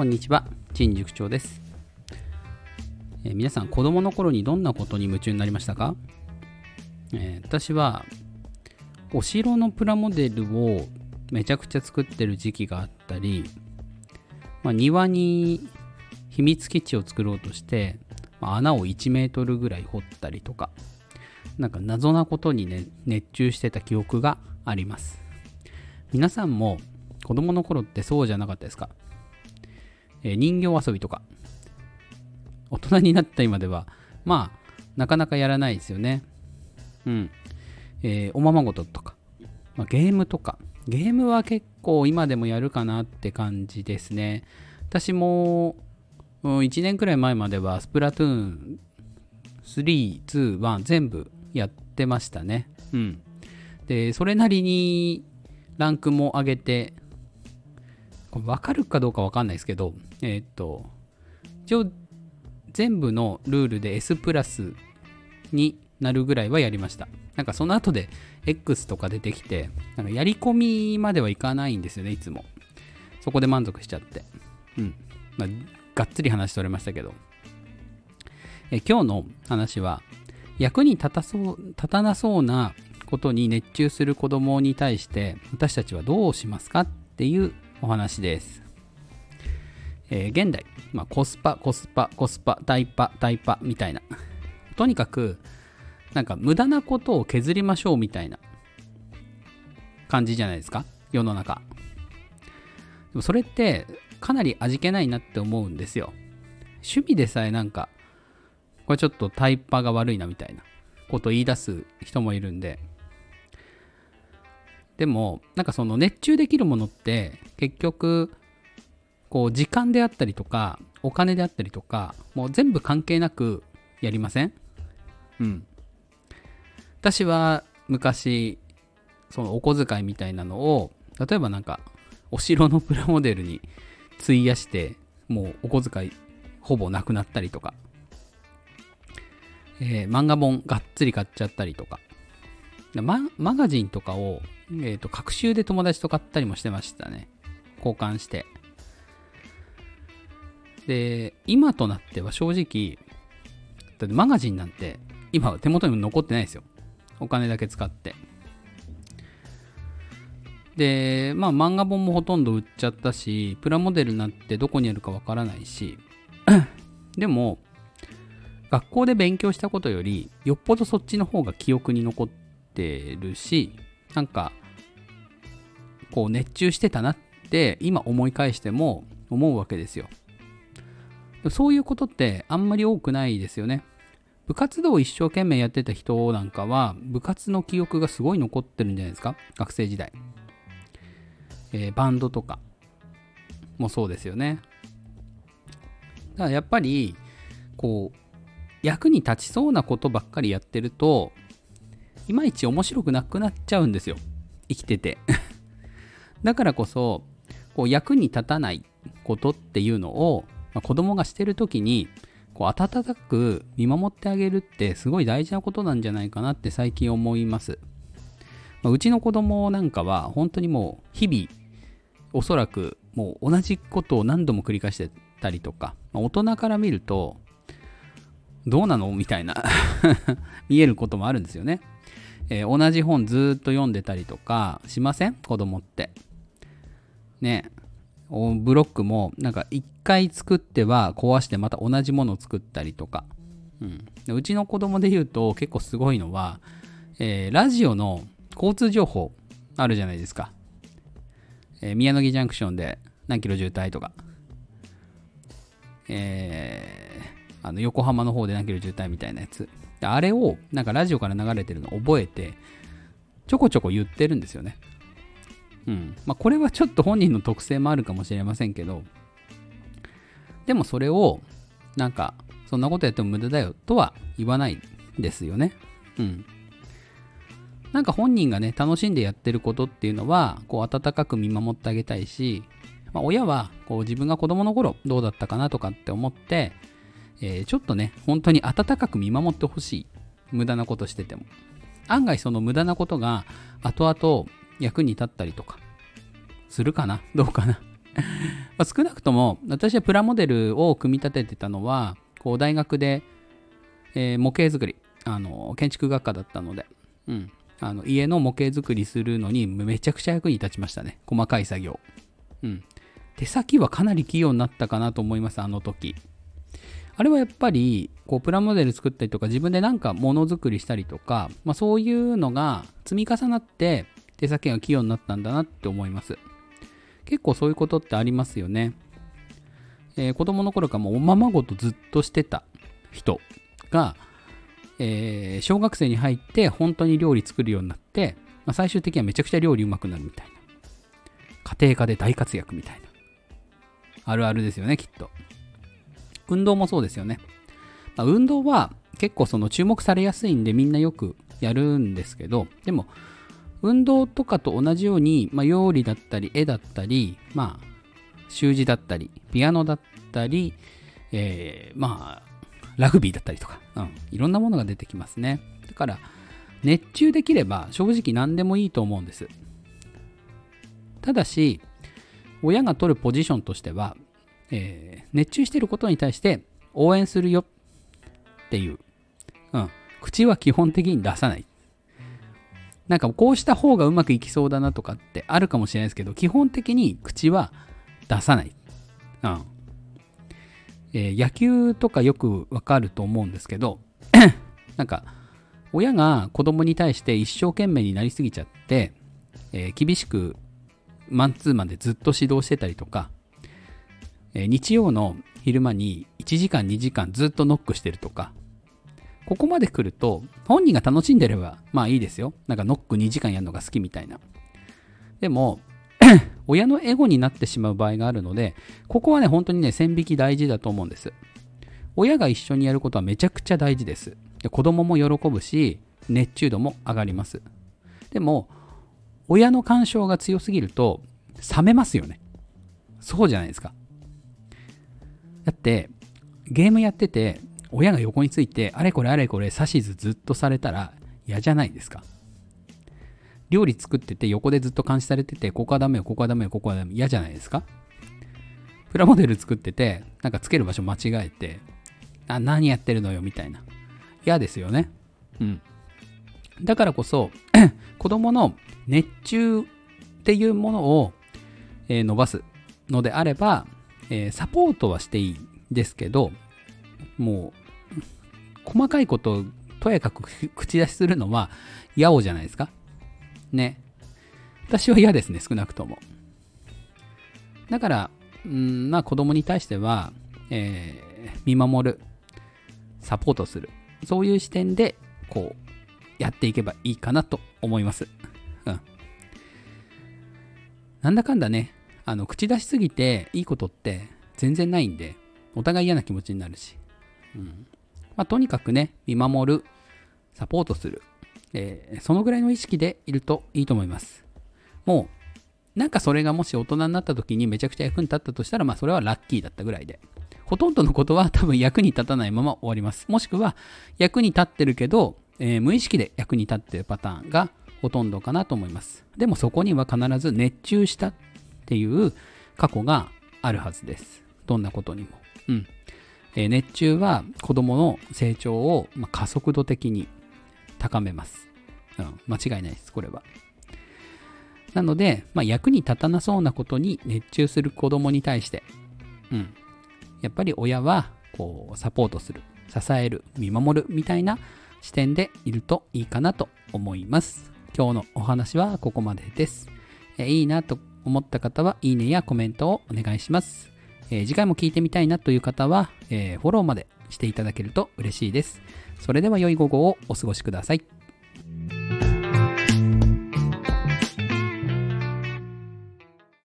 こんにちは、陳塾長です、えー皆さん、子供の頃にどんなことに夢中になりましたか、えー私は、お城のプラモデルをめちゃくちゃ作ってる時期があったり、まあ、庭に秘密基地を作ろうとして、まあ穴を1メートルぐらい掘ったりとか、なんか謎なことにね、熱中してた記憶があります。皆さんも子供の頃ってそうじゃなかったですか？えー人形遊びとか。大人になった今ではまあなかなかやらないですよね。うん。えーおままごととか、まあゲームとか。ゲームは結構今でもやるかなって感じですね。私もうん1年くらい前まではスプラトゥーン3、2、1全部やってましたね。うん。でそれなりにランクも上げてこれ分かるかどうか分かんないですけど、えーっと、一応全部のルールで S プラスになるぐらいはやりました。なんかその後で X とか出てきて、なんかやり込みまではいかないんですよね、いつも。そこで満足しちゃって。うん。まあ、がっつり話しておりましたけど。え今日の話は、役に立たそう、立たなそうなことに熱中する子供に対して、私たちはどうしますかっていうお話です。えー現代、まあ、コスパ、コスパ、コスパ、タイパ、タイパみたいな。とにかく、なんか無駄なことを削りましょうみたいな感じじゃないですか？世の中。でもそれってかなり味気ないなって思うんですよ。趣味でさえなんか、これちょっとタイパが悪いなみたいなことを言い出す人もいるんで、でも、なんかその熱中できるものって結局、こう時間であったりとか、お金であったりとか、もう全部関係なくやりません？うん。私は昔、そのお小遣いみたいなのを、例えばなんか、お城のプラモデルに費やして、もうお小遣いほぼなくなったりとか、えー漫画本がっつり買っちゃったりとか、ママガジンとかを、えー、と隔週で友達と買ったりもしてましたね。交換して。で今となっては正直だってマガジンなんて今は手元にも残ってないですよ。お金だけ使って。でまあ漫画本もほとんど売っちゃったしプラモデルなんてどこにあるかわからないし。でも学校で勉強したことよりよっぽどそっちの方が記憶に残ってるしなんかこう熱中してたなって今思い返しても思うわけですよ。そういうことってあんまり多くないですよね。部活動を一生懸命やってた人なんかは部活の記憶がすごい残ってるんじゃないですか？学生時代、えーバンドとかもそうですよね。だからやっぱりこう役に立ちそうなことばっかりやってるといまいち面白くなくなっちゃうんですよ。生きてて。だからこそこう役に立たないことっていうのを、まあ子供がしてる時にこう温かく見守ってあげるってすごい大事なことなんじゃないかなって最近思います、まあうちの子供なんかは本当にもう日々おそらくもう同じことを何度も繰り返してたりとか、まあ大人から見るとどうなのみたいな 見えることもあるんですよね。えー同じ本ずっと読んでたりとかしません？子供って。ねおブロックもなんか一回作っては壊してまた同じものを作ったりとか。うん、でうちの子供で言うと結構すごいのは、えーラジオの交通情報あるじゃないですか。えー宮野木ジャンクションで何キロ渋滞とか。えーあの横浜の方で何キロ渋滞みたいなやつ。であれをなんかラジオから流れてるの覚えて、ちょこちょこ言ってるんですよね。うん。まあこれはちょっと本人の特性もあるかもしれませんけど、でもそれをなんかそんなことやっても無駄だよとは言わないですよね。うん。なんか本人がね、楽しんでやってることっていうのは、こう温かく見守ってあげたいし、まあ、親はこう自分が子供の頃どうだったかなとかって思って、えーちょっとね、本当に温かく見守ってほしい。無駄なことしてても。案外その無駄なことが後々役に立ったりとか、するかな？どうかな？ま少なくとも私はプラモデルを組み立ててたのはこう大学で、えー模型作りあの建築学科だったので、うん、あの家の模型作りするのにめちゃくちゃ役に立ちましたね。細かい作業、うん、手先はかなり器用になったかなと思いますあの時。あれはやっぱりこうプラモデル作ったりとか自分でなんかものづくりしたりとか、まあ、そういうのが積み重なって手先が器用になったんだなって思います。結構そういうことってありますよね、えー子供の頃からもうおままごとずっとしてた人が、えー小学生に入って本当に料理作るようになって、まあ、最終的にはめちゃくちゃ料理うまくなるみたいな。家庭科で大活躍みたいな。あるあるですよねきっと。運動もそうですよね、まあ運動は結構その注目されやすいんでみんなよくやるんですけどでも運動とかと同じように、まあ、料理だったり絵だったりまあ習字だったりピアノだったり、えーまあラグビーだったりとか、うん、いろんなものが出てきますね。だから熱中できれば正直何でもいいと思うんです。ただし親が取るポジションとしては、えー熱中してることに対して応援するよっていう、うん、口は基本的に出さない。なんかこうした方がうまくいきそうだなとかってあるかもしれないですけど基本的に口は出さない、うん。えー野球とかよくわかると思うんですけど なんか親が子供に対して一生懸命になりすぎちゃって、えー厳しくマンツーマンでずっと指導してたりとか、えー日曜の昼間に1時間2時間ずっとノックしてるとかここまで来ると本人が楽しんでればまあいいですよ。なんかノック2時間やるのが好きみたいな。でも 親のエゴになってしまう場合があるのでここはね本当にね線引き大事だと思うんです。親が一緒にやることはめちゃくちゃ大事です。で子供も喜ぶし熱中度も上がります。でも親の干渉が強すぎると冷めますよね。そうじゃないですか。だってゲームやってて親が横についてあれこれあれこれ指図ずっとされたら嫌じゃないですか。料理作ってて横でずっと監視されててここはダメよここはダメよここはダメ嫌じゃないですか。プラモデル作っててなんかつける場所間違えてあ何やってるのよみたいな。嫌ですよね。うん。だからこそ 子供の熱中っていうものを、え伸ばすのであれば、えーサポートはしていいんですけどもう細かいことをとやかく口出しするのは嫌おじゃないですか。ね。私は嫌ですね少なくとも。だからうんまあ子供に対しては、えー見守るサポートする。そういう視点でこうやっていけばいいかなと思います。うん。なんだかんだねあの口出しすぎていいことって全然ないんでお互い嫌な気持ちになるし、うん。まあ、とにかくね見守るサポートする、えーそのぐらいの意識でいるといいと思います。もうなんかそれがもし大人になった時にめちゃくちゃ役に立ったとしたらまあそれはラッキーだったぐらいで。ほとんどのことは多分役に立たないまま終わります。もしくは役に立ってるけど、えー無意識で役に立ってるパターンがほとんどかなと思います。でもそこには必ず熱中したっていう過去があるはずです。どんなことにも。うん。えー熱中は子供の成長を、ま加速度的に高めます、うん、間違いないですこれは。なので、まあ、役に立たなそうなことに熱中する子供に対して、うん、やっぱり親はこうサポートする支える見守るみたいな視点でいるといいかなと思います。今日のお話はここまでです。えいいなと思った方はいいねやコメントをお願いします、えー次回も聞いてみたいなという方は、えーフォローまでしていただけると嬉しいです。それでは良い午後をお過ごしください。